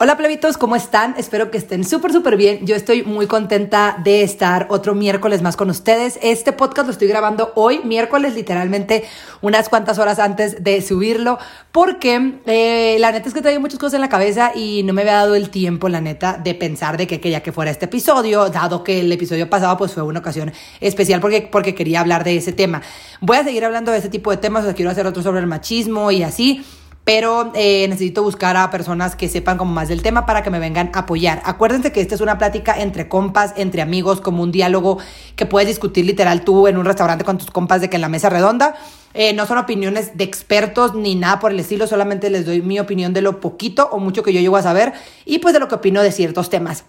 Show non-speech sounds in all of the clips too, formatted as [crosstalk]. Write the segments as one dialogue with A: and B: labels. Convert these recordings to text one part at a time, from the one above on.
A: Hola plebitos, ¿cómo están? Espero que estén súper, súper bien. Yo estoy muy contenta de estar otro miércoles más con ustedes. Este podcast lo estoy grabando hoy, miércoles, literalmente unas cuantas horas antes de subirlo, porque eh, la neta es que traigo muchas cosas en la cabeza y no me había dado el tiempo, la neta, de pensar de que quería que fuera este episodio, dado que el episodio pasado pues fue una ocasión especial porque, porque quería hablar de ese tema. Voy a seguir hablando de ese tipo de temas, o sea, quiero hacer otro sobre el machismo y así pero eh, necesito buscar a personas que sepan como más del tema para que me vengan a apoyar. Acuérdense que esta es una plática entre compas, entre amigos, como un diálogo que puedes discutir literal tú en un restaurante con tus compas de que en la mesa redonda. Eh, no son opiniones de expertos ni nada por el estilo, solamente les doy mi opinión de lo poquito o mucho que yo llego a saber y pues de lo que opino de ciertos temas.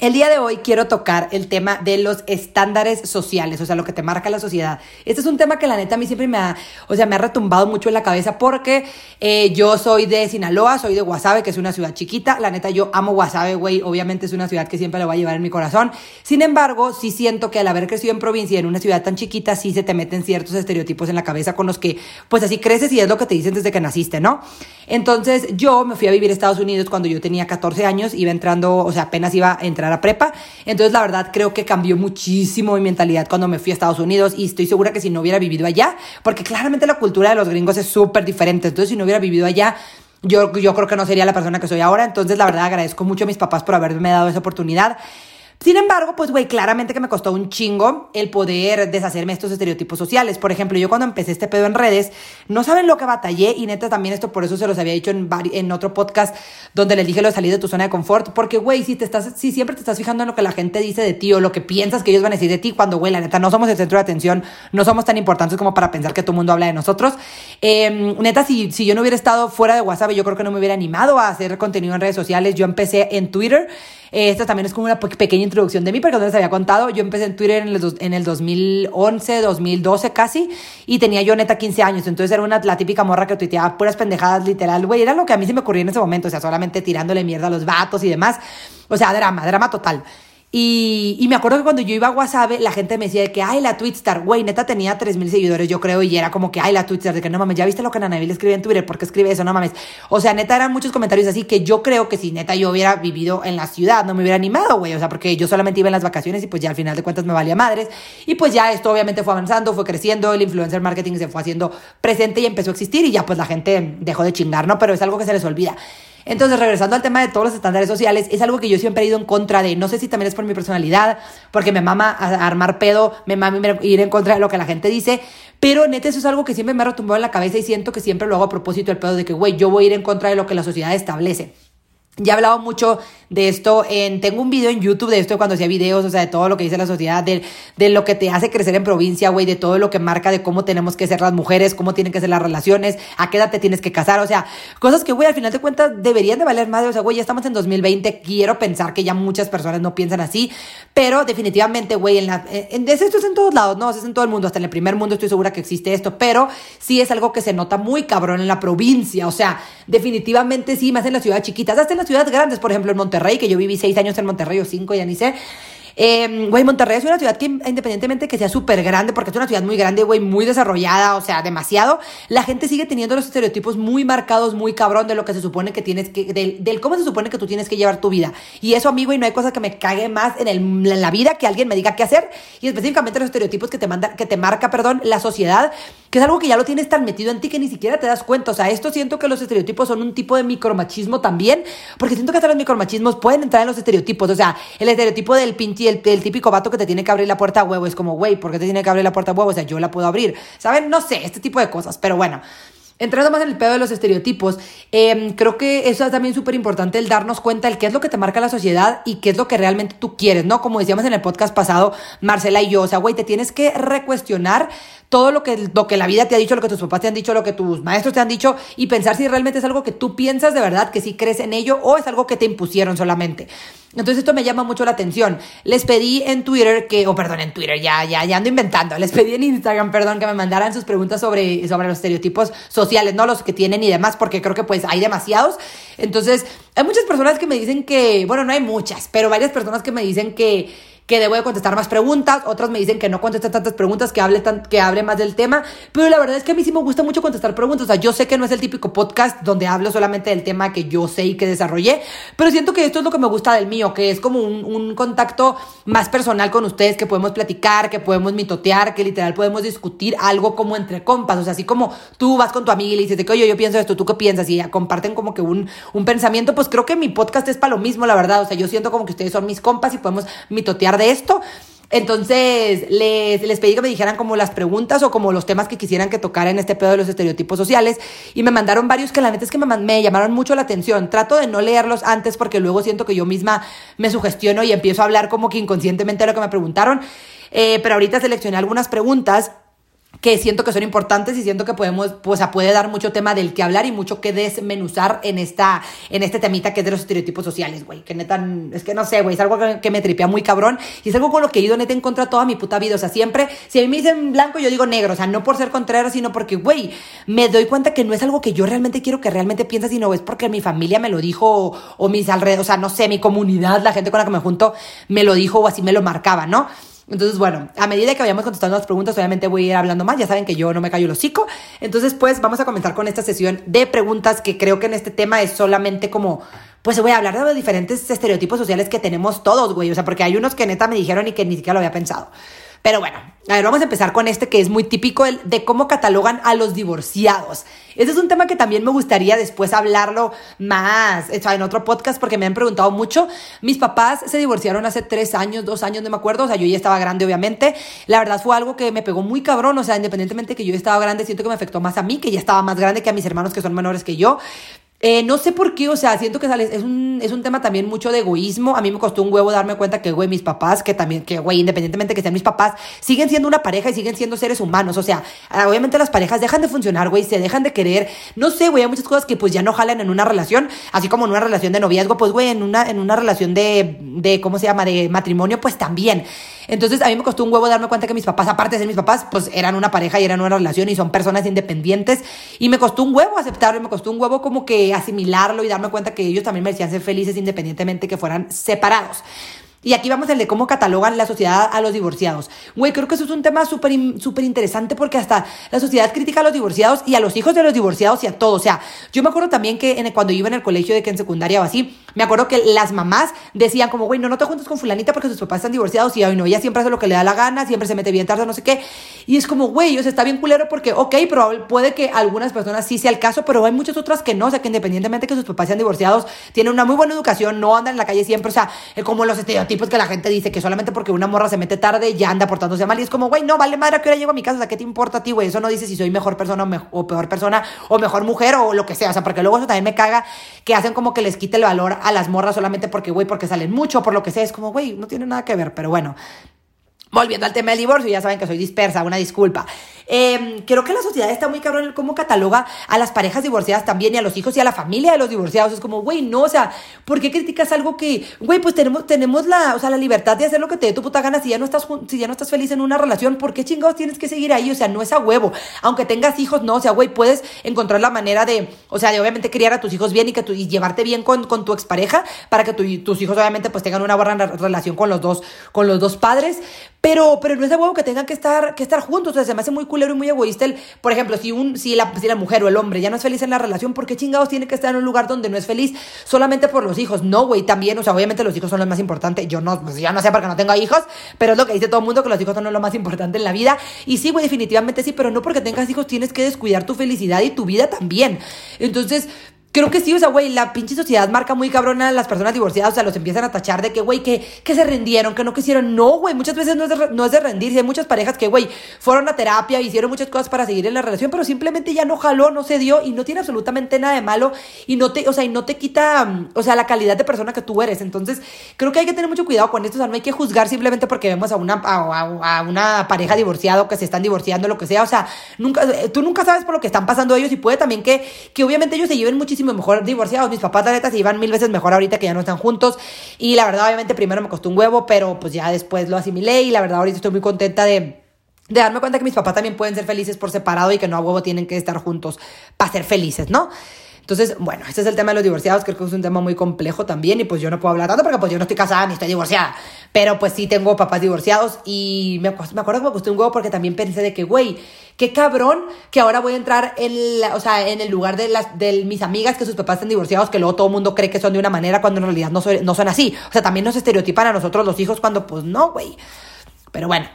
A: El día de hoy quiero tocar el tema de los estándares sociales, o sea, lo que te marca la sociedad. Este es un tema que la neta a mí siempre me ha, o sea, me ha retumbado mucho en la cabeza porque eh, yo soy de Sinaloa, soy de Guasave, que es una ciudad chiquita. La neta yo amo Guasave, güey. Obviamente es una ciudad que siempre le voy a llevar en mi corazón. Sin embargo, sí siento que al haber crecido en provincia, en una ciudad tan chiquita, sí se te meten ciertos estereotipos en la cabeza con los que, pues así creces y es lo que te dicen desde que naciste, ¿no? Entonces yo me fui a vivir a Estados Unidos cuando yo tenía 14 años, iba entrando, o sea, apenas iba a entrar a prepa. Entonces, la verdad, creo que cambió muchísimo mi mentalidad cuando me fui a Estados Unidos y estoy segura que si no hubiera vivido allá, porque claramente la cultura de los gringos es súper diferente. Entonces, si no hubiera vivido allá, yo, yo creo que no sería la persona que soy ahora. Entonces, la verdad, agradezco mucho a mis papás por haberme dado esa oportunidad. Sin embargo, pues, güey, claramente que me costó un chingo el poder deshacerme estos estereotipos sociales. Por ejemplo, yo cuando empecé este pedo en redes, no saben lo que batallé y neta también esto por eso se los había dicho en, en otro podcast donde les dije lo de salir de tu zona de confort. Porque, güey, si te estás, si siempre te estás fijando en lo que la gente dice de ti o lo que piensas que ellos van a decir de ti, cuando, güey, la neta, no somos el centro de atención, no somos tan importantes como para pensar que todo el mundo habla de nosotros. Eh, neta, si, si yo no hubiera estado fuera de WhatsApp, yo creo que no me hubiera animado a hacer contenido en redes sociales. Yo empecé en Twitter. Esta también es como una pequeña introducción de mí, porque no les había contado. Yo empecé en Twitter en el, en el 2011, 2012 casi, y tenía yo neta 15 años. Entonces era una, la típica morra que tuiteaba puras pendejadas, literal, güey. Era lo que a mí se me ocurría en ese momento, o sea, solamente tirándole mierda a los vatos y demás. O sea, drama, drama total. Y, y, me acuerdo que cuando yo iba a WhatsApp, la gente me decía de que, ay, la Twitstar, güey, neta tenía 3.000 seguidores, yo creo, y era como que, ay, la Twitstar, de que no mames, ya viste lo que Nanavil escribe en Twitter, ¿por qué escribe eso? No mames. O sea, neta eran muchos comentarios así que yo creo que si neta yo hubiera vivido en la ciudad, no me hubiera animado, güey, o sea, porque yo solamente iba en las vacaciones y pues ya al final de cuentas me valía madres. Y pues ya esto obviamente fue avanzando, fue creciendo, el influencer marketing se fue haciendo presente y empezó a existir y ya pues la gente dejó de chingar, ¿no? Pero es algo que se les olvida. Entonces, regresando al tema de todos los estándares sociales, es algo que yo siempre he ido en contra de. No sé si también es por mi personalidad, porque me mama armar pedo, me mama ir en contra de lo que la gente dice, pero neta, eso es algo que siempre me ha retumbado en la cabeza y siento que siempre lo hago a propósito el pedo de que, güey, yo voy a ir en contra de lo que la sociedad establece. Ya he hablado mucho de esto en, tengo un video en YouTube de esto cuando hacía videos, o sea, de todo lo que dice la sociedad, de, de lo que te hace crecer en provincia, güey, de todo lo que marca de cómo tenemos que ser las mujeres, cómo tienen que ser las relaciones, a qué edad te tienes que casar, o sea, cosas que, güey, al final de cuentas deberían de valer más, o sea, güey, ya estamos en 2020, quiero pensar que ya muchas personas no piensan así, pero definitivamente, güey, en la, en, esto es en todos lados, no, es en todo el mundo, hasta en el primer mundo estoy segura que existe esto, pero sí es algo que se nota muy cabrón en la provincia, o sea, definitivamente sí, más en las ciudades chiquitas, hasta en ciudades grandes, por ejemplo, en Monterrey, que yo viví seis años en Monterrey o cinco, ya ni sé. Eh, güey, Monterrey es una ciudad que independientemente que sea súper grande, porque es una ciudad muy grande, güey, muy desarrollada, o sea, demasiado, la gente sigue teniendo los estereotipos muy marcados, muy cabrón de lo que se supone que tienes que, del, del cómo se supone que tú tienes que llevar tu vida. Y eso, amigo, y no hay cosa que me cague más en, el, en la vida que alguien me diga qué hacer, y específicamente los estereotipos que te manda, que te marca, perdón, la sociedad, que es algo que ya lo tienes tan metido en ti que ni siquiera te das cuenta. O sea, esto siento que los estereotipos son un tipo de micromachismo también, porque siento que hasta los micromachismos pueden entrar en los estereotipos. O sea, el estereotipo del pinche, el, típico vato que te tiene que abrir la puerta a huevo es como, güey, ¿por qué te tiene que abrir la puerta a huevo? O sea, yo la puedo abrir. ¿Saben? No sé, este tipo de cosas, pero bueno. Entrando más en el pedo de los estereotipos, eh, creo que eso es también súper importante el darnos cuenta de qué es lo que te marca la sociedad y qué es lo que realmente tú quieres, ¿no? Como decíamos en el podcast pasado, Marcela y yo, o sea, güey, te tienes que recuestionar todo lo que, lo que la vida te ha dicho, lo que tus papás te han dicho, lo que tus maestros te han dicho y pensar si realmente es algo que tú piensas de verdad, que sí crees en ello o es algo que te impusieron solamente. Entonces esto me llama mucho la atención. Les pedí en Twitter que, o perdón, en Twitter, ya, ya, ya ando inventando. Les pedí en Instagram, perdón, que me mandaran sus preguntas sobre, sobre los estereotipos sociales, no los que tienen y demás, porque creo que pues hay demasiados. Entonces, hay muchas personas que me dicen que, bueno, no hay muchas, pero varias personas que me dicen que que debo de contestar más preguntas, otras me dicen que no conteste tantas preguntas, que hable, tan, que hable más del tema, pero la verdad es que a mí sí me gusta mucho contestar preguntas, o sea, yo sé que no es el típico podcast donde hablo solamente del tema que yo sé y que desarrollé, pero siento que esto es lo que me gusta del mío, que es como un, contacto más personal con ustedes, que podemos platicar, que podemos mitotear, que literal podemos discutir algo como entre compas, o sea, así como tú vas con tu amiga y le dices que oye, yo pienso esto, ¿tú qué piensas? Y ya comparten como que un, un pensamiento, pues creo que mi podcast es para lo mismo, la verdad, o sea, yo siento como que ustedes son mis compas y podemos mitotear de esto. Entonces, les, les pedí que me dijeran como las preguntas o como los temas que quisieran que tocara en este pedo de los estereotipos sociales. Y me mandaron varios que la neta es que me, me llamaron mucho la atención. Trato de no leerlos antes porque luego siento que yo misma me sugestiono y empiezo a hablar como que inconscientemente de lo que me preguntaron. Eh, pero ahorita seleccioné algunas preguntas que siento que son importantes y siento que podemos, pues, puede dar mucho tema del que hablar y mucho que desmenuzar en esta, en este temita que es de los estereotipos sociales, güey. Que neta, es que no sé, güey, es algo que, me tripea muy cabrón y es algo con lo que he ido neta en contra toda mi puta vida. O sea, siempre, si a mí me dicen blanco, yo digo negro. O sea, no por ser contrario, sino porque, güey, me doy cuenta que no es algo que yo realmente quiero que realmente piense, sino es porque mi familia me lo dijo o, o mis alrededores, o sea, no sé, mi comunidad, la gente con la que me junto, me lo dijo o así me lo marcaba, ¿no? Entonces, bueno, a medida que vayamos contestando las preguntas, obviamente voy a ir hablando más. Ya saben que yo no me callo el hocico. Entonces, pues vamos a comenzar con esta sesión de preguntas que creo que en este tema es solamente como pues voy a hablar de los diferentes estereotipos sociales que tenemos todos, güey. O sea, porque hay unos que neta me dijeron y que ni siquiera lo había pensado. Pero bueno, a ver, vamos a empezar con este que es muy típico de cómo catalogan a los divorciados. Este es un tema que también me gustaría después hablarlo más en otro podcast porque me han preguntado mucho. Mis papás se divorciaron hace tres años, dos años, no me acuerdo. O sea, yo ya estaba grande, obviamente. La verdad fue algo que me pegó muy cabrón. O sea, independientemente que yo estaba grande, siento que me afectó más a mí, que ya estaba más grande que a mis hermanos que son menores que yo. Eh, no sé por qué, o sea, siento que sale, es un, es un tema también mucho de egoísmo. A mí me costó un huevo darme cuenta que, güey, mis papás, que también, que, güey, independientemente que sean mis papás, siguen siendo una pareja y siguen siendo seres humanos. O sea, ah, obviamente las parejas dejan de funcionar, güey, se dejan de querer. No sé, güey, hay muchas cosas que pues ya no jalan en una relación, así como en una relación de noviazgo, pues, güey, en una, en una relación de, de, ¿cómo se llama?, de matrimonio, pues también. Entonces, a mí me costó un huevo darme cuenta que mis papás, aparte de ser mis papás, pues eran una pareja y eran una relación y son personas independientes. Y me costó un huevo aceptarlo, y me costó un huevo como que asimilarlo y darme cuenta que ellos también merecían ser felices independientemente que fueran separados. Y aquí vamos el de cómo catalogan la sociedad a los divorciados. Güey, creo que eso es un tema súper súper interesante porque hasta la sociedad critica a los divorciados y a los hijos de los divorciados y a todos. O sea, yo me acuerdo también que cuando iba en el colegio de que en secundaria o así, me acuerdo que las mamás decían como, güey, no, no te juntes con fulanita porque sus papás están divorciados y, ay, no, ella siempre hace lo que le da la gana, siempre se mete bien tarde, no sé qué. Y es como, güey, o sea, está bien culero porque, ok, pero puede que algunas personas sí sea el caso, pero hay muchas otras que no. O sea, que independientemente que sus papás sean divorciados, tienen una muy buena educación, no andan en la calle siempre. O sea, como los estereotipos que la gente dice que solamente porque una morra se mete tarde ya anda portándose mal. Y es como, güey, no, vale madre a qué hora llego a mi casa. O sea, ¿qué te importa a ti, güey? Eso no dice si soy mejor persona o, peor persona o mejor mujer o lo que sea. O sea, porque luego eso también me caga que hacen como que les quite el valor a las morras solamente porque, güey, porque salen mucho, por lo que sea. Es como, güey, no tiene nada que ver. Pero bueno, volviendo al tema del divorcio, ya saben que soy dispersa, una disculpa. Eh, creo que la sociedad está muy cabrón en cómo cataloga a las parejas divorciadas también y a los hijos y a la familia de los divorciados. Es como, güey, no, o sea, ¿por qué criticas algo que, güey, pues tenemos, tenemos la, o sea, la libertad de hacer lo que te dé tu puta gana si ya no estás, si ya no estás feliz en una relación? ¿Por qué chingados tienes que seguir ahí? O sea, no es a huevo. Aunque tengas hijos, no, o sea, güey, puedes encontrar la manera de, o sea, de obviamente criar a tus hijos bien y que tu, y llevarte bien con, con tu expareja para que tus hijos obviamente pues tengan una buena relación con los dos, con los dos padres. Pero, pero no es a huevo que tengan que estar, que estar juntos. O sea, se me hace muy culero y muy egoísta el, por ejemplo, si un, si la, si la mujer o el hombre ya no es feliz en la relación, ¿por qué chingados tiene que estar en un lugar donde no es feliz solamente por los hijos? No, güey, también, o sea, obviamente los hijos son lo más importante. Yo no, pues ya no sé porque no tengo hijos, pero es lo que dice todo el mundo, que los hijos son lo más importante en la vida. Y sí, güey, definitivamente sí, pero no porque tengas hijos tienes que descuidar tu felicidad y tu vida también. Entonces, Creo que sí, o sea, güey, la pinche sociedad marca muy cabrona a las personas divorciadas, o sea, los empiezan a tachar de que, güey, que, que se rendieron, que no quisieron. No, güey, muchas veces no es, de, no es de rendirse. Hay muchas parejas que, güey, fueron a terapia, hicieron muchas cosas para seguir en la relación, pero simplemente ya no jaló, no se dio y no tiene absolutamente nada de malo y no te, o sea, y no te quita, mm, o sea, la calidad de persona que tú eres. Entonces, creo que hay que tener mucho cuidado con esto, o sea, no hay que juzgar simplemente porque vemos a una, a una pareja divorciada o que se están divorciando, lo que sea, o sea, nunca, eh, tú nunca sabes por lo que están pasando ellos y puede también que, que obviamente ellos se lleven muchísimo mejor divorciados mis papás, la neta, se iban mil veces mejor ahorita que ya no están juntos. Y la verdad, obviamente, primero me costó un huevo, pero pues ya después lo asimilé. Y la verdad, ahorita estoy muy contenta de, de darme cuenta que mis papás también pueden ser felices por separado y que no a huevo tienen que estar juntos para ser felices, ¿no? Entonces, bueno, este es el tema de los divorciados, creo que es un tema muy complejo también y pues yo no puedo hablar tanto porque pues yo no estoy casada ni estoy divorciada, pero pues sí tengo papás divorciados y me, me acuerdo que me costó un huevo porque también pensé de que, güey, qué cabrón que ahora voy a entrar en, la, o sea, en el lugar de, las, de mis amigas que sus papás están divorciados, que luego todo el mundo cree que son de una manera cuando en realidad no, no son así. O sea, también nos estereotipan a nosotros los hijos cuando pues no, güey. Pero bueno,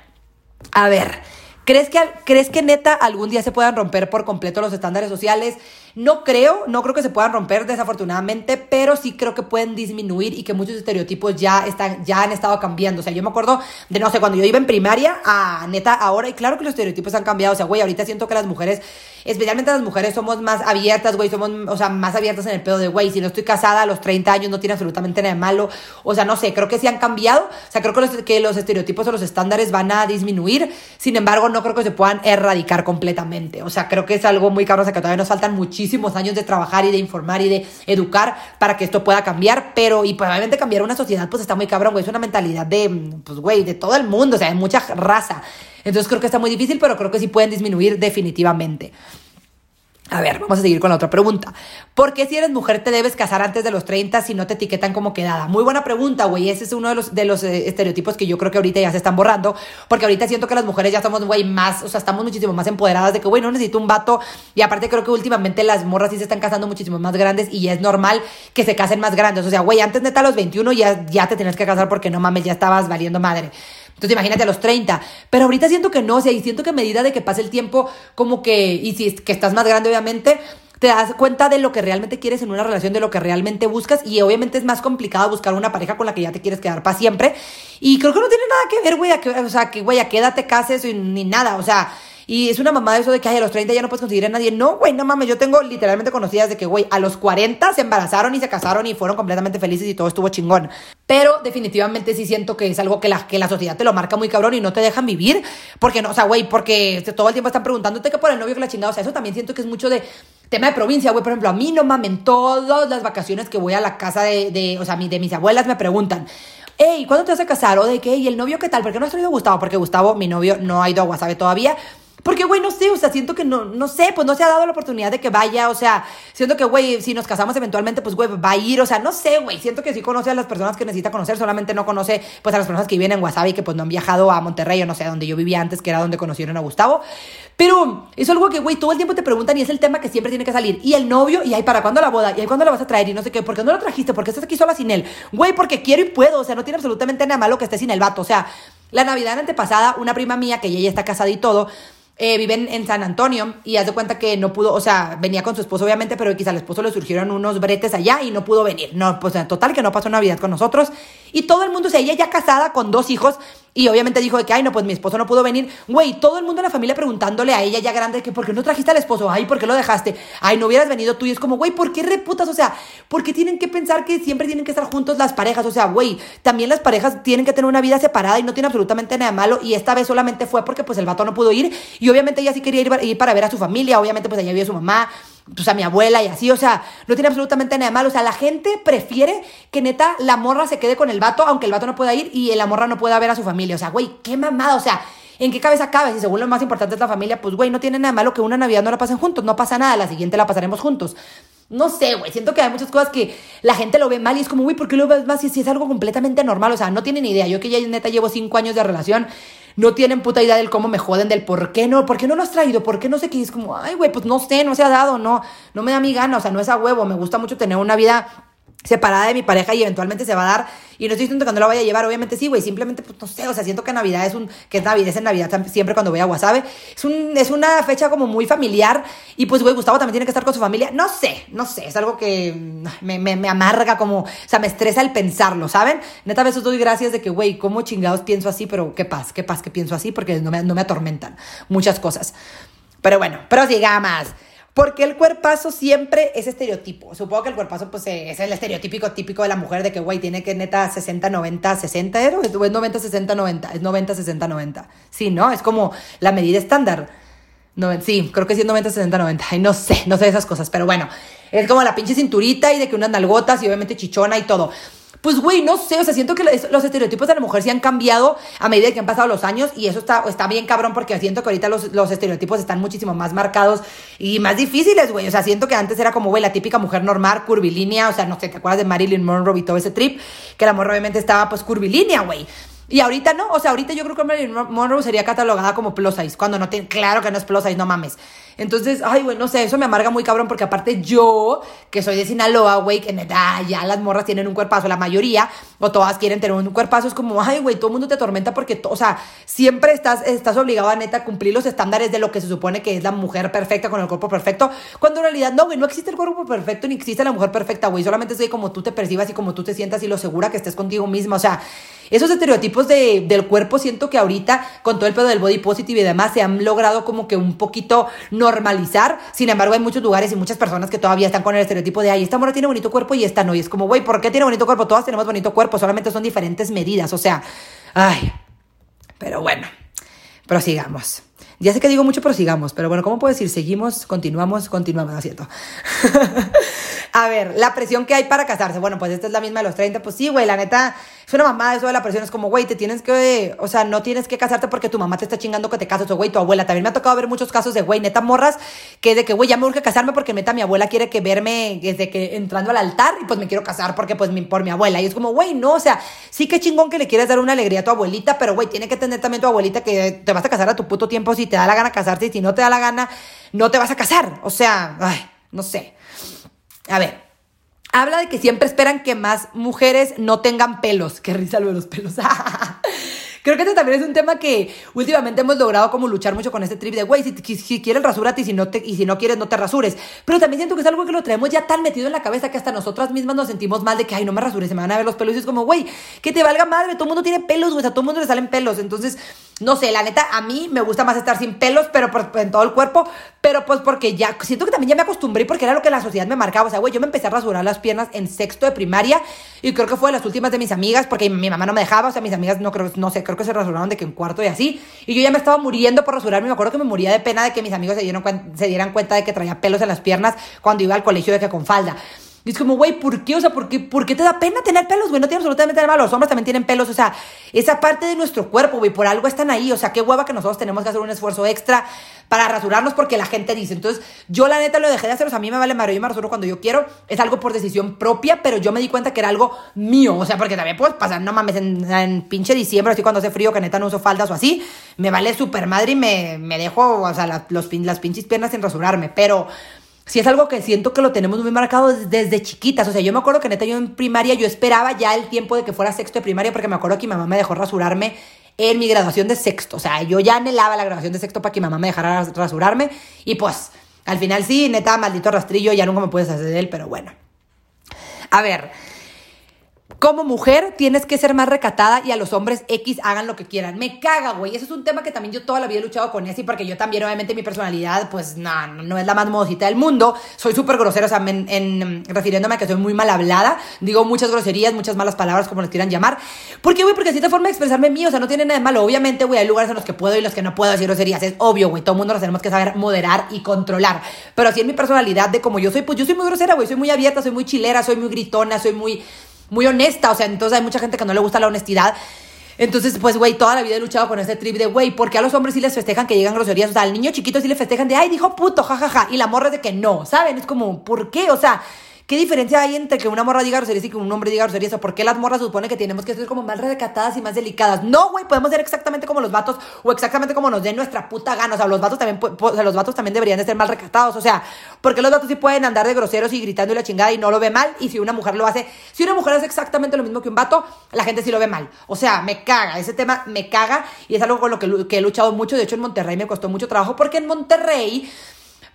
A: a ver. ¿Crees que, ¿Crees que neta algún día se puedan romper por completo los estándares sociales? No creo, no creo que se puedan romper desafortunadamente, pero sí creo que pueden disminuir y que muchos estereotipos ya, están, ya han estado cambiando. O sea, yo me acuerdo de, no sé, cuando yo iba en primaria a neta ahora, y claro que los estereotipos han cambiado. O sea, güey, ahorita siento que las mujeres, especialmente las mujeres, somos más abiertas, güey, somos, o sea, más abiertas en el pedo de, güey, si no estoy casada a los 30 años no tiene absolutamente nada de malo. O sea, no sé, creo que sí han cambiado. O sea, creo que los, que los estereotipos o los estándares van a disminuir. Sin embargo, no creo que se puedan erradicar completamente. O sea, creo que es algo muy caro, o sea, que todavía nos faltan muchísimo años de trabajar y de informar y de educar para que esto pueda cambiar, pero y probablemente cambiar una sociedad pues está muy cabrón, güey, es una mentalidad de, pues güey, de todo el mundo, o sea, de mucha raza. Entonces creo que está muy difícil, pero creo que sí pueden disminuir definitivamente. A ver, vamos a seguir con la otra pregunta. ¿Por qué si eres mujer te debes casar antes de los 30 si no te etiquetan como quedada? Muy buena pregunta, güey. Ese es uno de los, eh, estereotipos que yo creo que ahorita ya se están borrando. Porque ahorita siento que las mujeres ya estamos, güey, más, o sea, estamos muchísimo más empoderadas de que, güey, no necesito un vato. Y aparte creo que últimamente las morras sí se están casando muchísimo más grandes y es normal que se casen más grandes. O sea, güey, antes neta a los 21 ya, ya te tenías que casar porque no mames, ya estabas valiendo madre. Entonces imagínate a los 30. Pero ahorita siento que no, o sea, y siento que a medida de que pase el tiempo, como que, y si es que estás más grande, obviamente, te das cuenta de lo que realmente quieres en una relación, de lo que realmente buscas y obviamente es más complicado buscar una pareja con la que ya te quieres quedar para siempre. Y creo que no tiene nada que ver, güey, o sea, que, güey, a qué edad cases ni nada, o sea, y es una mamada eso de que ay, a los 30 ya no puedes conseguir a nadie. No, güey, no mames. Yo tengo literalmente conocidas de que, güey, a los 40 se embarazaron y se casaron y fueron completamente felices y todo estuvo chingón. Pero definitivamente sí siento que es algo que la, que la sociedad te lo marca muy cabrón y no te dejan vivir. Porque no, o sea, güey, porque todo el tiempo están preguntándote que por el novio que la chingada. O sea, eso también siento que es mucho de tema de provincia, güey. Por ejemplo, a mí no mamen todas las vacaciones que voy a la casa de, de o sea, de mis abuelas me preguntan. Ey, ¿cuándo te vas a casar? O de qué, ¿y el novio qué tal? ¿Por qué no has traído a Gustavo? Porque Gustavo, mi novio, no ha ido a Guasave todavía. Porque, güey, no sé, o sea, siento que no, no sé, pues no se ha dado la oportunidad de que vaya, o sea, siento que, güey, si nos casamos eventualmente, pues, güey, va a ir, o sea, no sé, güey, siento que sí conoce a las personas que necesita conocer, solamente no conoce, pues, a las personas que viven en Wasabi, que, pues, no han viajado a Monterrey o no sé, donde yo vivía antes, que era donde conocieron a Gustavo. Pero es algo que, güey, todo el tiempo te preguntan y es el tema que siempre tiene que salir. Y el novio, y ahí, ¿para cuándo la boda? Y ahí, ¿cuándo la vas a traer? Y no sé qué, ¿por qué no lo trajiste? ¿Por qué estás aquí sola sin él? Güey, porque quiero y puedo, o sea, no tiene absolutamente nada malo que esté sin el vato, o sea, la Navidad antepasada, una prima mía, que ella ya está casada y todo, eh, viven en San Antonio y haz de cuenta que no pudo, o sea, venía con su esposo obviamente, pero quizá al esposo le surgieron unos bretes allá y no pudo venir. No, pues total que no pasó Navidad con nosotros. Y todo el mundo, o sea, ya casada con dos hijos y obviamente dijo de que, ay, no, pues mi esposo no pudo venir. Güey, todo el mundo en la familia preguntándole a ella ya grande que, ¿por qué no trajiste al esposo? Ay, ¿por qué lo dejaste? Ay, no hubieras venido tú. Y es como, güey, ¿por qué reputas? O sea, ¿por qué tienen que pensar que siempre tienen que estar juntos las parejas? O sea, güey, también las parejas tienen que tener una vida separada y no tiene absolutamente nada malo. Y esta vez solamente fue porque, pues, el vato no pudo ir. Y obviamente ella sí quería ir, ir para ver a su familia. Obviamente, pues, allá vive su mamá pues a mi abuela y así, o sea, no tiene absolutamente nada malo. O sea, la gente prefiere que neta la morra se quede con el vato, aunque el vato no pueda ir y la morra no pueda ver a su familia. O sea, güey, qué mamada, o sea, ¿en qué cabeza cabe? Si según lo más importante es la familia, pues güey, no tiene nada malo que una Navidad no la pasen juntos, no pasa nada, la siguiente la pasaremos juntos. No sé, güey, siento que hay muchas cosas que la gente lo ve mal y es como, güey, ¿por qué lo ves más si, es algo completamente normal? O sea, no tienen ni idea. Yo que ya neta llevo cinco años de relación no tienen puta idea del cómo me joden, del por qué no, por qué no lo has traído, por qué no sé qué. Es como, ay, güey, pues no sé, no se ha dado, no, no me da mi gana, o sea, no es a huevo. Me gusta mucho tener una vida separada de mi pareja y eventualmente se va a dar. Y no estoy diciendo que no lo vaya a llevar, obviamente sí, güey. Simplemente, pues no sé, o sea, siento que Navidad es un. que es Navidad, es en Navidad siempre cuando voy a Guasave. Es, un, es una fecha como muy familiar. Y pues, güey, Gustavo también tiene que estar con su familia. No sé, no sé. Es algo que me, me, me amarga, como. O sea, me estresa el pensarlo, ¿saben? Neta, a veces doy gracias de que, güey, ¿cómo chingados pienso así? Pero qué paz, qué paz que pienso así, porque no me, no me atormentan muchas cosas. Pero bueno, pero sigamos. Porque el cuerpazo siempre es estereotipo. Supongo que el cuerpazo pues eh, es el estereotípico típico de la mujer de que, güey, tiene que neta 60, 90, 60, ¿eh? es 90, 60, 90, es 90, 60, 90. Sí, ¿no? Es como la medida estándar. No, sí, creo que sí es 90, 60, 90. Ay, no sé, no sé esas cosas, pero bueno, es como la pinche cinturita y de que unas nalgotas y obviamente chichona y todo. Pues güey, no sé, o sea, siento que los estereotipos de la mujer sí han cambiado a medida que han pasado los años y eso está, está bien cabrón porque siento que ahorita los, los estereotipos están muchísimo más marcados y más difíciles, güey. O sea, siento que antes era como, güey, la típica mujer normal, curvilínea, o sea, no sé, ¿te acuerdas de Marilyn Monroe y todo ese trip? Que la mujer obviamente estaba pues curvilínea, güey. Y ahorita no, o sea, ahorita yo creo que Marilyn Monroe sería catalogada como plus size, cuando no tiene, claro que no es plus size, no mames. Entonces, ay, güey, no sé, eso me amarga muy cabrón porque aparte yo, que soy de Sinaloa, güey, que neta, ya las morras tienen un cuerpazo, la mayoría, o todas quieren tener un cuerpazo, es como, ay, güey, todo el mundo te atormenta porque, o sea, siempre estás, estás obligado a neta a cumplir los estándares de lo que se supone que es la mujer perfecta con el cuerpo perfecto, cuando en realidad no, güey, no existe el cuerpo perfecto ni existe la mujer perfecta, güey, solamente es como tú te percibas y como tú te sientas y lo segura que estés contigo misma, o sea, esos estereotipos de, del cuerpo siento que ahorita con todo el pedo del body positive y demás se han logrado como que un poquito normalizar. Sin embargo, hay muchos lugares y muchas personas que todavía están con el estereotipo de, ay, esta mujer tiene bonito cuerpo y esta no. Y es como, güey, ¿por qué tiene bonito cuerpo? Todas tenemos bonito cuerpo, solamente son diferentes medidas. O sea, ay. Pero bueno, prosigamos. Ya sé que digo mucho, prosigamos, pero bueno, ¿cómo puedo decir? Seguimos, continuamos, continuamos, ¿no cierto? [laughs] A ver, la presión que hay para casarse. Bueno, pues esta es la misma de los 30. Pues sí, güey, la neta, es una mamada eso de la presión. Es como, güey, te tienes que, o sea, no tienes que casarte porque tu mamá te está chingando que te cases o, güey, tu abuela. También me ha tocado ver muchos casos de, güey, neta morras, que de que, güey, ya me urge casarme porque neta mi abuela quiere que verme desde que entrando al altar y pues me quiero casar porque pues mi, por mi abuela. Y es como, güey, no, o sea, sí que chingón que le quieres dar una alegría a tu abuelita, pero, güey, tiene que tener también tu abuelita que te vas a casar a tu puto tiempo si te da la gana casarte y si no te da la gana, no te vas a casar. O sea, ay, no sé. A ver, Habla de que siempre esperan que más mujeres no tengan pelos. Qué risa lo de los pelos. [laughs] Creo que este también es un tema que últimamente hemos logrado como luchar mucho con este trip de, güey, si, quieres rasúrate y si, no y si no quieres no te rasures. Pero también siento que es algo que lo traemos ya tan metido en la cabeza que hasta nosotras mismas nos sentimos mal de que, ay, no me rasures, se me van a ver los pelos. Y es como, güey, que te valga madre, todo el mundo tiene pelos, güey, a todo el mundo le salen pelos. Entonces, no sé, la neta, a mí me gusta más estar sin pelos, pero por, en todo el cuerpo, pero pues porque ya, siento que también ya me acostumbré porque era lo que la sociedad me marcaba. O sea, güey, yo me empecé a rasurar las piernas en sexto de primaria y creo que fue de las últimas de mis amigas porque mi mamá no me dejaba, o sea, mis amigas no creo, no sé, creo que se rasuraron de que cuarto y así. Y yo ya me estaba muriendo por rasurarme. Me acuerdo que me moría de pena de que mis amigos se dieran cuenta de que traía pelos en las piernas cuando iba al colegio de que con falda. Y es como, güey, ¿por qué? O sea, ¿por qué, ¿por qué te da pena tener pelos, güey? No tiene absolutamente nada malo. Los hombres también tienen pelos. O sea, esa parte de nuestro cuerpo, güey, por algo están ahí. O sea, qué hueva que nosotros tenemos que hacer un esfuerzo extra para rasurarnos porque la gente dice. Entonces, yo la neta lo dejé de hacer. O sea, a mí me vale madre. Yo me rasuro cuando yo quiero. Es algo por decisión propia, pero yo me di cuenta que era algo mío. O sea, porque también puedes pasar, no mames, en, pinche diciembre, así cuando hace frío, que neta no uso faldas o así. Me vale súper madre y me, me dejo, o sea, los, las pinches piernas sin rasurarme. Pero si es algo que siento que lo tenemos muy marcado desde chiquitas. O sea, yo me acuerdo que neta yo en primaria yo esperaba ya el tiempo de que fuera sexto de primaria porque me acuerdo que mi mamá me dejó rasurarme en mi graduación de sexto. O sea, yo ya anhelaba la graduación de sexto para que mi mamá me dejara rasurarme. Y pues, al final sí, neta, maldito rastrillo, ya nunca me puedes hacer de él, pero bueno. A ver, como mujer tienes que ser más recatada y a los hombres X hagan lo que quieran. Me caga, güey. Eso es un tema que también yo toda la vida he luchado con ese porque yo también, obviamente, mi personalidad, pues no, no es la más modosita del mundo. Soy súper grosera, o sea, en, refiriéndome a que soy muy mal hablada. Digo muchas groserías, muchas malas palabras, como les quieran llamar. ¿Por qué, güey? Porque así de forma de expresarme mío, o sea, no tiene nada de malo. Obviamente, güey, hay lugares en los que puedo y los que no puedo decir groserías. Es obvio, güey. Todo el mundo nos tenemos que saber moderar y controlar. Pero así en mi personalidad de como yo soy, pues yo soy muy grosera, güey. Soy muy abierta, soy muy chilera, soy muy gritona, soy muy muy honesta, o sea, entonces hay mucha gente que no le gusta la honestidad. Entonces, pues, güey, toda la vida he luchado con ese trip de, güey, ¿por qué a los hombres sí les festejan que llegan groserías? O sea, al niño chiquito sí le festejan de, ay, dijo puto, jajaja, y la morra es de que no, ¿saben? Es como, ¿por qué? O sea, ¿Qué diferencia hay entre que una morra diga groserías y que un hombre diga groserías? ¿O por qué las morras supone que tenemos que ser como más recatadas y más delicadas? No, güey, podemos ser exactamente como los vatos o exactamente como nos den nuestra puta gana. O sea, los vatos también, los vatos también deberían de ser mal recatados. O sea, porque los vatos sí pueden andar de groseros y gritando y la chingada y no lo ve mal. Y si una mujer lo hace, si una mujer hace exactamente lo mismo que un vato, la gente sí lo ve mal. O sea, me caga. Ese tema me caga y es algo con lo que, que he luchado mucho. De hecho, en Monterrey me costó mucho trabajo porque en Monterrey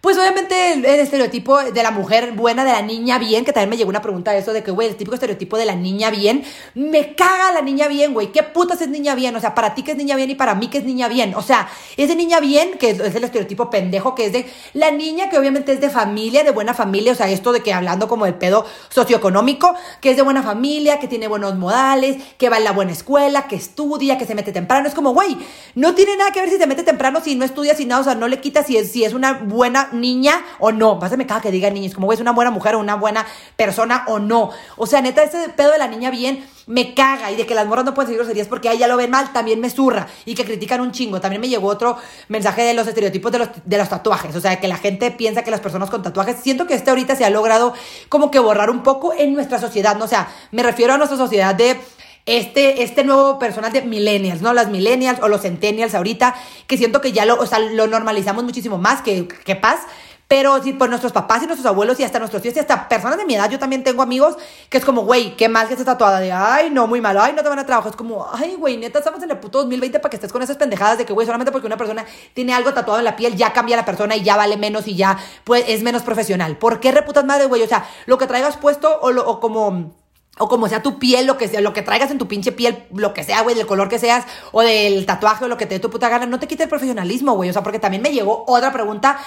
A: pues obviamente el, estereotipo de la mujer buena, de la niña bien, que también me llegó una pregunta de eso, de que, güey, el típico estereotipo de la niña bien, me caga la niña bien, güey, ¿qué putas es niña bien? O sea, para ti que es niña bien y para mí que es niña bien. O sea, es de niña bien, que es, el estereotipo pendejo, que es de la niña que obviamente es de familia, de buena familia, o sea, esto de que hablando como del pedo socioeconómico, que es de buena familia, que tiene buenos modales, que va en la buena escuela, que estudia, que se mete temprano. Es como, güey, no tiene nada que ver si se mete temprano, si no estudia, si nada, o sea, no le quita si es, si es una buena niña o no. A me caga que diga niña. Es como, güey, es una buena mujer o una buena persona o no. O sea, neta, ese pedo de la niña bien me caga. Y de que las morras no pueden seguir groserías porque ahí ya lo ven mal, también me zurra. Y que critican un chingo. También me llegó otro mensaje de los estereotipos de los, de los tatuajes. O sea, que la gente piensa que las personas con tatuajes. Siento que este ahorita se ha logrado como que borrar un poco en nuestra sociedad. ¿no? O sea, me refiero a nuestra sociedad de este, este nuevo personal de millennials, ¿no? Las millennials o los centennials ahorita, que siento que ya lo, o sea, lo normalizamos muchísimo más que, que paz. Pero sí, pues nuestros papás y nuestros abuelos y hasta nuestros tíos y hasta personas de mi edad, yo también tengo amigos que es como, güey, qué mal que estés tatuada. De, ay, no, muy malo, ay, no te van a trabajo. Es como, ay, güey, neta, estamos en el puto 2020 para que estés con esas pendejadas de que, güey, solamente porque una persona tiene algo tatuado en la piel, ya cambia la persona y ya vale menos y ya, pues, es menos profesional. ¿Por qué reputas madre, güey? O sea, lo que traigas puesto o, lo, o como o como sea tu piel, lo que sea, lo que traigas en tu pinche piel, lo que sea, güey, del color que seas, o del tatuaje, o lo que te dé tu puta gana, no te quite el profesionalismo, güey. O sea, porque también me llegó otra pregunta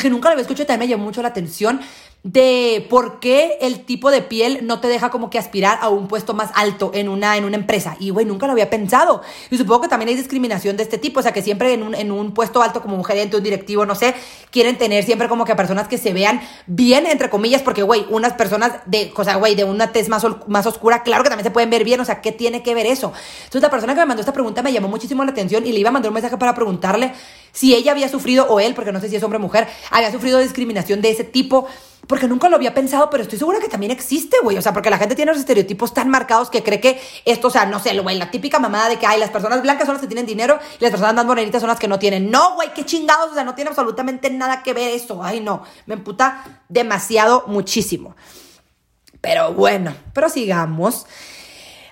A: que nunca lo había escuchado también me llamó mucho la atención de por qué el tipo de piel no te deja como que aspirar a un puesto más alto en una, en una empresa. Y, güey, nunca lo había pensado. Y supongo que también hay discriminación de este tipo, o sea, que siempre en un, en un puesto alto como un gerente, un directivo, no sé, quieren tener siempre como que personas que se vean bien, entre comillas, porque, güey, unas personas de, o sea, güey, de una tez más, más oscura, claro que también se pueden ver bien, o sea, ¿qué tiene que ver eso? Entonces, la persona que me mandó esta pregunta me llamó muchísimo la atención y le iba a mandar un mensaje para preguntarle si ella había sufrido, o él, porque no sé si es hombre o mujer, había sufrido discriminación de ese tipo porque nunca lo había pensado, pero estoy segura que también existe, güey. O sea, porque la gente tiene los estereotipos tan marcados que cree que esto, o sea, no sé, güey, la típica mamada de que, ay, las personas blancas son las que tienen dinero y las personas más morenitas son las que no tienen. No, güey, qué chingados, o sea, no tiene absolutamente nada que ver eso. Ay, no, me emputa demasiado, muchísimo. Pero bueno, prosigamos.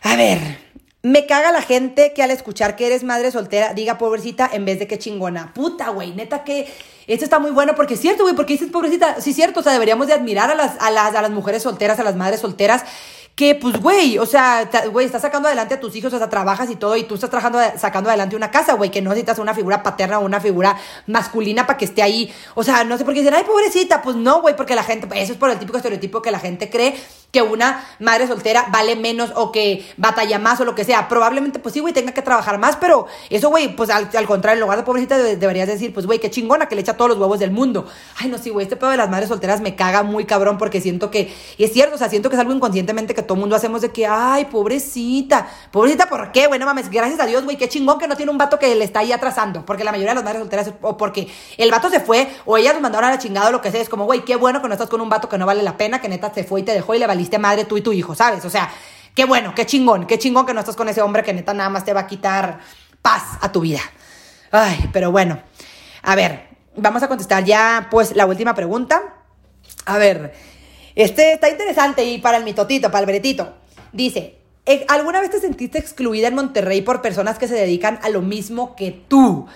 A: A ver, me caga la gente que al escuchar que eres madre soltera diga pobrecita en vez de que chingona. Puta, güey, neta que esto está muy bueno porque es cierto, güey, porque dices pobrecita. Sí, cierto, o sea, deberíamos de admirar a las, a las, a las mujeres solteras, a las madres solteras que pues, güey, o sea, güey, estás sacando adelante a tus hijos, o sea, trabajas y todo, y tú estás trabajando, sacando adelante una casa, güey, que no necesitas una figura paterna o una figura masculina para que esté ahí. O sea, no sé por qué dicen, ay, pobrecita, pues no, güey, porque la gente, eso es por el típico estereotipo que la gente cree que una madre soltera vale menos o que batalla más o lo que sea. Probablemente, pues sí, güey, tenga que trabajar más, pero eso, güey, pues al, contrario, en lugar de pobrecita deberías decir, pues, güey, qué chingona que le echa todos los huevos del mundo. Ay, no, sí, güey, este pedo de las madres solteras me caga muy cabrón porque siento que, y es cierto, o sea, siento que es algo inconscientemente que todo mundo hacemos de que, ay, pobrecita, pobrecita, ¿por qué? Bueno, mames, gracias a Dios, güey, qué chingón que no tiene un vato que le está ahí atrasando, porque la mayoría de las madres solteras, o porque el vato se fue, o ellas nos mandaron a la chingada o lo que sea, es como, güey, qué bueno que no estás con un vato que no vale la pena, que neta se fue y te dejó y le valiste madre tú y tu hijo, ¿sabes? O sea, qué bueno, qué chingón, qué chingón que no estás con ese hombre que neta nada más te va a quitar paz a tu vida. Ay, pero bueno, a ver, vamos a contestar ya pues la última pregunta. A ver, este está interesante y para el mitotito, para el veretito. Dice, ¿e-, ¿alguna vez te sentiste excluida en Monterrey por personas que se dedican a lo mismo que tú?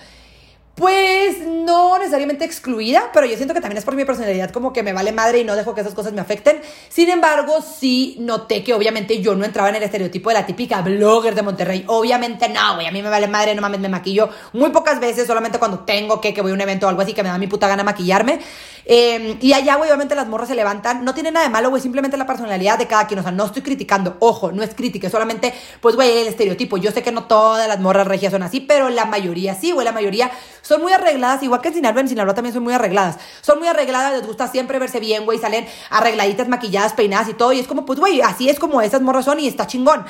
A: Pues no necesariamente excluida, pero yo siento que también es por mi personalidad como que me vale madre y no dejo que esas cosas me afecten. Sin embargo, sí noté que obviamente yo no entraba en el estereotipo de la típica blogger de Monterrey. Obviamente no, güey, a mí me vale madre, no mames, me maquillo muy pocas veces, solamente cuando tengo que, que voy a un evento o algo así que me da mi puta gana maquillarme. Em, y allá, güey, obviamente las morras se levantan. No tiene nada de malo, güey, simplemente la personalidad de cada quien. O sea, no estoy criticando. Ojo, no es crítica, es solamente, pues, güey, el estereotipo. Yo sé que no todas las morras regias son así, pero la mayoría sí, güey, la mayoría son muy arregladas. Igual que en Sinaloa, en Sinaloa también son muy arregladas. Son muy arregladas, les gusta siempre verse bien, güey, salen arregladitas, maquilladas, peinadas y todo. Y es como, pues, güey, así es como esas morras son y está chingón.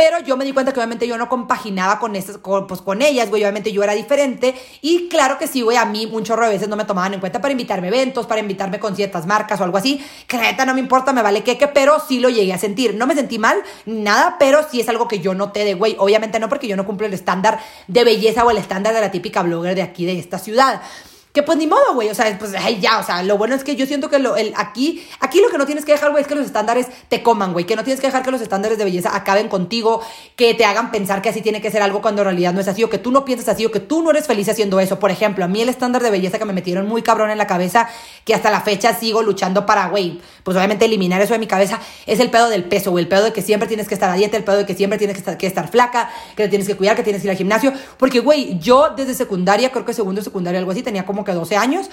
A: Pero yo me di cuenta que obviamente yo no compaginaba con esas, pues con ellas, güey. Obviamente yo era diferente. Y claro que sí, güey, a mí un chorro de veces no me tomaban en cuenta para invitarme a eventos, para invitarme con ciertas marcas o algo así. Neta no me importa, me vale queque, pero sí lo llegué a sentir. No me sentí mal, nada, pero sí es algo que yo noté de, güey. Obviamente no porque yo no cumplo el estándar de belleza o el estándar de la típica blogger de aquí, de esta ciudad. Que pues ni modo, güey. O sea, pues ay, ya, o sea, lo bueno es que yo siento que lo, el, aquí, aquí lo que no tienes que dejar, güey, es que los estándares te coman, güey. Que no tienes que dejar que los estándares de belleza acaben contigo, que te hagan pensar que así tiene que ser algo cuando en realidad no es así, o que tú no piensas así, o que tú no eres feliz haciendo eso. Por ejemplo, a mí el estándar de belleza que me metieron muy cabrón en la cabeza, que hasta la fecha sigo luchando para, güey, pues obviamente eliminar eso de mi cabeza, es el pedo del peso, güey. El pedo de que siempre tienes que estar a dieta, el pedo de que siempre tienes que estar, que estar flaca, que te tienes que cuidar, que tienes que ir al gimnasio. Porque, güey, yo desde secundaria, creo que segundo secundaria, algo así, tenía como que 12 años.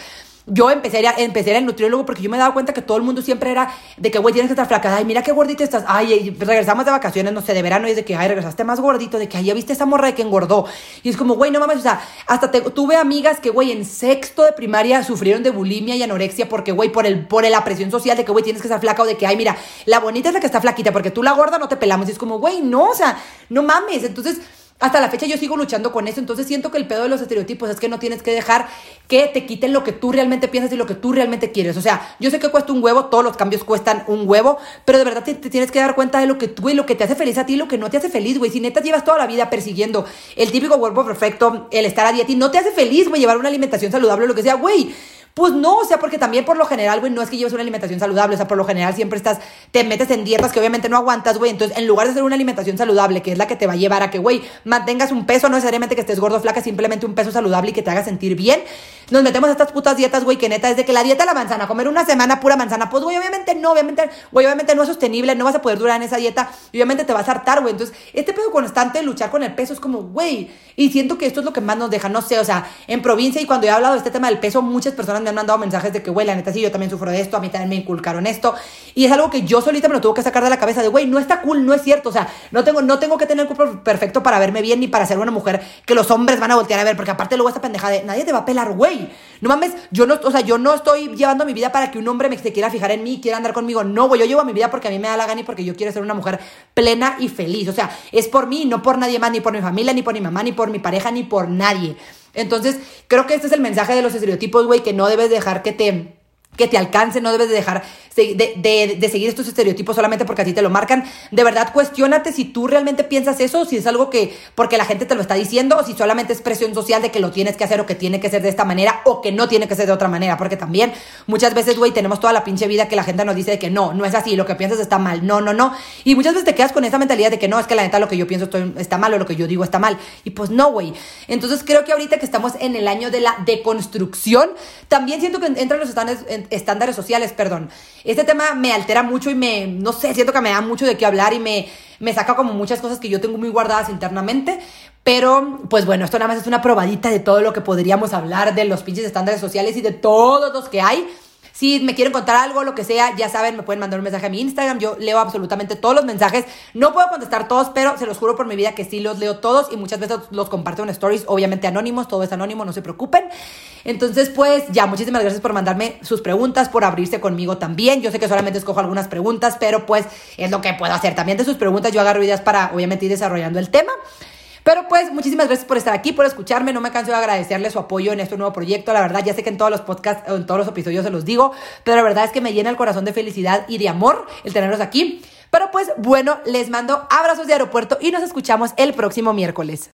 A: yo empecé a, empecé al nutriólogo porque yo me daba cuenta que todo el mundo siempre era de que, güey, tienes que estar flaca. Ay, mira qué gordita estás. Ay, regresamos de vacaciones, no sé, de verano y es de que, ay, regresaste más gordito, de que, ay, ya viste esa morra de que engordó. Y es como, güey, no mames, o sea, hasta tuve amigas que, güey, en sexto de primaria sufrieron de bulimia y anorexia porque, güey, por, el, por la presión social de que, güey, tienes que estar flaca o de que, ay, mira, la bonita es la que está flaquita porque tú la gorda no te pelamos. Y es como, güey, no, o sea, no mames. Entonces, hasta la fecha yo sigo luchando con eso, entonces siento que el pedo de los estereotipos es que no tienes que dejar que te quiten lo que tú realmente piensas y lo que tú realmente quieres. O sea, yo sé que cuesta un huevo, todos los cambios cuestan un huevo, pero de verdad te, tienes que dar cuenta de lo que tú y lo que te hace feliz a ti y lo que no te hace feliz, güey. Si neta llevas toda la vida persiguiendo el típico cuerpo perfecto, el estar a dieta y no te hace feliz, güey, llevar una alimentación saludable o lo que sea, güey pues no, o sea, porque también por lo general, güey, no es que lleves una alimentación saludable, o sea, por lo general siempre estás, te metes en dietas que obviamente no aguantas, güey. Entonces, en lugar de hacer una alimentación saludable, que es la que te va a llevar a que, güey, mantengas un peso, no necesariamente que estés gordo, flaca, simplemente un peso saludable y que te haga sentir bien, nos metemos a estas putas dietas, güey, que neta es de que la dieta de la manzana, comer una semana pura manzana, pues, güey, obviamente no, obviamente, güey, obviamente no es sostenible, no vas a poder durar en esa dieta y obviamente te vas a hartar, güey. Entonces, este pedo constante de luchar con el peso es como, güey, y siento que esto es lo que más nos deja, no sé, o sea, en provincia y cuando he hablado de este tema del peso, muchas personas me han mandado mensajes de que, güey, la neta sí, yo también sufro de esto, a mí también me inculcaron esto. Y es algo que yo solita me lo tuve que sacar de la cabeza de, güey, no está cool, no es cierto. O sea, no tengo, no tengo que tener el cuerpo perfecto para verme bien ni para ser una mujer que los hombres van a voltear a ver, porque aparte luego esta pendeja de, nadie te va a pelar, güey. No mames, yo no, o sea, yo no estoy llevando mi vida para que un hombre me se quiera fijar en mí y quiera andar conmigo. No, güey, yo llevo mi vida porque a mí me da la gana y porque yo quiero ser una mujer plena y feliz. O sea, es por mí, no por nadie más, ni por mi familia, ni por mi mamá, ni por mi pareja, ni por nadie. Entonces, creo que este es el mensaje de los estereotipos, güey, que no debes dejar que te que te alcance, no debes de dejar de, seguir estos estereotipos solamente porque a ti te lo marcan. De verdad, cuestionate si tú realmente piensas eso, si es algo que, porque la gente te lo está diciendo, o si solamente es presión social de que lo tienes que hacer o que tiene que ser de esta manera o que no tiene que ser de otra manera. Porque también muchas veces, güey, tenemos toda la pinche vida que la gente nos dice de que no, no es así, lo que piensas está mal, no, no, no. Y muchas veces te quedas con esa mentalidad de que no, es que la neta lo que yo pienso está mal o lo que yo digo está mal. Y pues no, güey. Entonces creo que ahorita que estamos en el año de la deconstrucción, también siento que entran los estándares sociales, perdón. Este tema me altera mucho y me, no sé, siento que me da mucho de qué hablar y me, me saca como muchas cosas que yo tengo muy guardadas internamente. Pero, pues bueno, esto nada más es una probadita de todo lo que podríamos hablar de los pinches estándares sociales y de todos los que hay. Si me quieren contar algo, lo que sea, ya saben, me pueden mandar un mensaje a mi Instagram. Yo leo absolutamente todos los mensajes. No puedo contestar todos, pero se los juro por mi vida que sí los leo todos y muchas veces los comparto en stories, obviamente anónimos, todo es anónimo, no se preocupen. Entonces, pues ya, muchísimas gracias por mandarme sus preguntas, por abrirse conmigo también. Yo sé que solamente escojo algunas preguntas, pero pues es lo que puedo hacer. También de sus preguntas yo agarro ideas para, obviamente, ir desarrollando el tema. Pero pues muchísimas gracias por estar aquí, por escucharme. No me canso de agradecerle su apoyo en este nuevo proyecto. La verdad, ya sé que en todos los podcasts, en todos los episodios se los digo, pero la verdad es que me llena el corazón de felicidad y de amor el tenerlos aquí. Pero pues bueno, les mando abrazos de aeropuerto y nos escuchamos el próximo miércoles.